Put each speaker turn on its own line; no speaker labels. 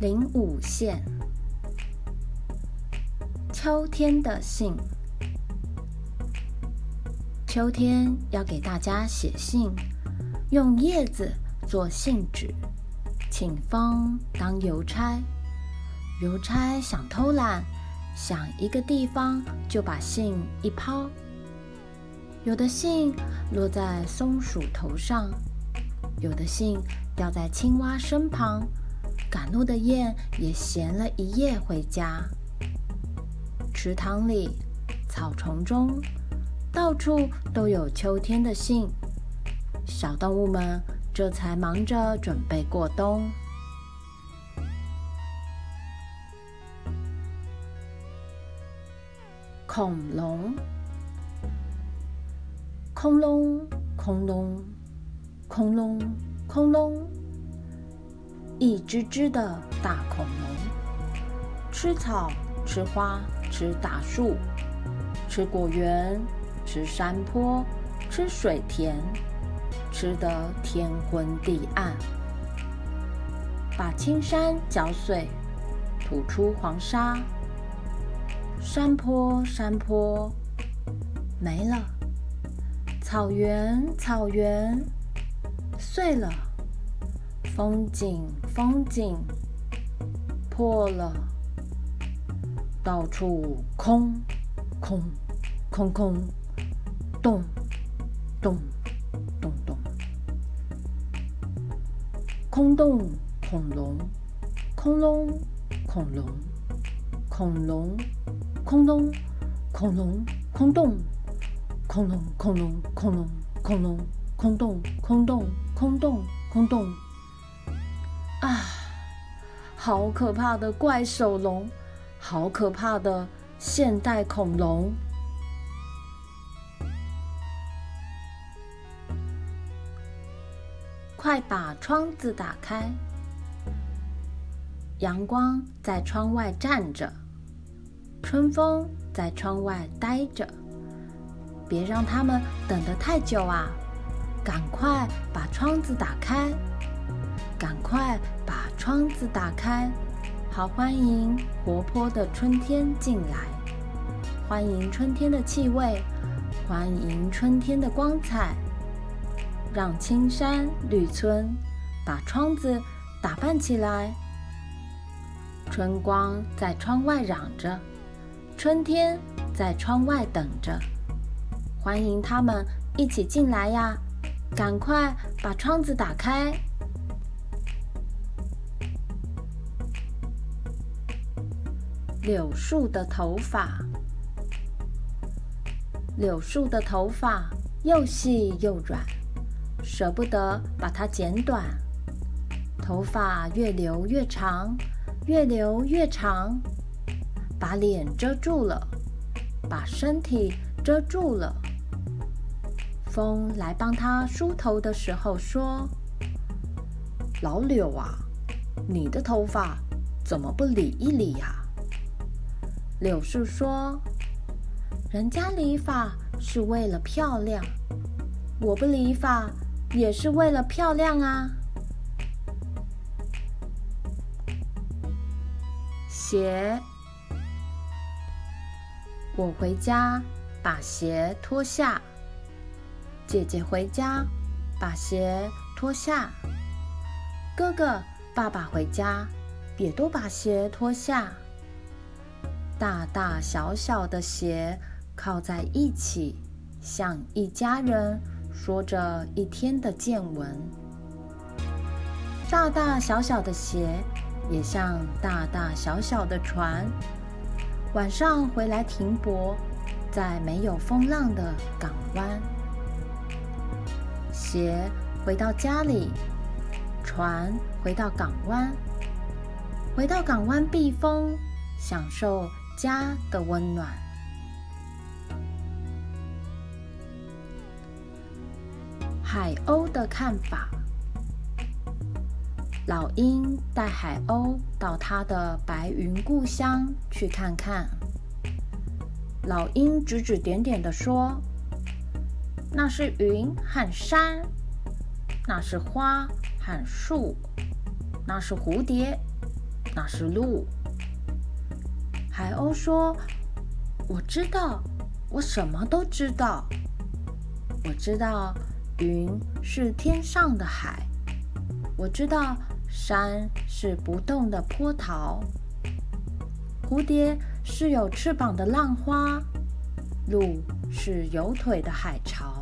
零五线，秋天的信。秋天要给大家写信，用叶子做信纸，请风当邮差。邮差想偷懒，想一个地方就把信一抛。有的信落在松鼠头上，有的信掉在青蛙身旁。赶路的雁也衔了一夜回家。池塘里、草丛中，到处都有秋天的信。小动物们这才忙着准备过冬。恐龙，恐龙，恐龙，恐龙，恐龙。一只只的大恐龙，吃草、吃花、吃大树，吃果园、吃山坡、吃水田，吃得天昏地暗，把青山搅碎，吐出黄沙，山坡山坡没了，草原草原碎了。风景，风景破了，到处空，空，空空，洞，洞，洞洞，空洞恐龙，恐龙，恐龙，恐龙，恐龙，恐龙，空洞，恐龙，恐龙，恐龙，恐龙，空洞，空洞，空洞，空洞。啊，好可怕的怪手龙，好可怕的现代恐龙！快把窗子打开，阳光在窗外站着，春风在窗外待着，别让他们等得太久啊！赶快把窗子打开。赶快把窗子打开，好欢迎活泼的春天进来，欢迎春天的气味，欢迎春天的光彩，让青山绿村把窗子打扮起来。春光在窗外嚷着，春天在窗外等着，欢迎他们一起进来呀！赶快把窗子打开。柳树的头发，柳树的头发又细又软，舍不得把它剪短。头发越留越长，越留越长，把脸遮住了，把身体遮住了。风来帮它梳头的时候说：“老柳啊，你的头发怎么不理一理呀？”柳树说：“人家理发是为了漂亮，我不理发也是为了漂亮啊。”鞋，我回家把鞋脱下，姐姐回家把鞋脱下，哥哥、爸爸回家也都把鞋脱下。大大小小的鞋靠在一起，像一家人说着一天的见闻。大大小小的鞋也像大大小小的船，晚上回来停泊在没有风浪的港湾。鞋回到家里，船回到港湾，回到港湾避风，享受。家的温暖。海鸥的看法。老鹰带海鸥到它的白云故乡去看看。老鹰指指点点地说：“那是云和山，那是花和树，那是蝴蝶，那是鹿。海鸥说：“我知道，我什么都知道。我知道云是天上的海，我知道山是不动的波涛，蝴蝶是有翅膀的浪花，鹿是有腿的海潮。”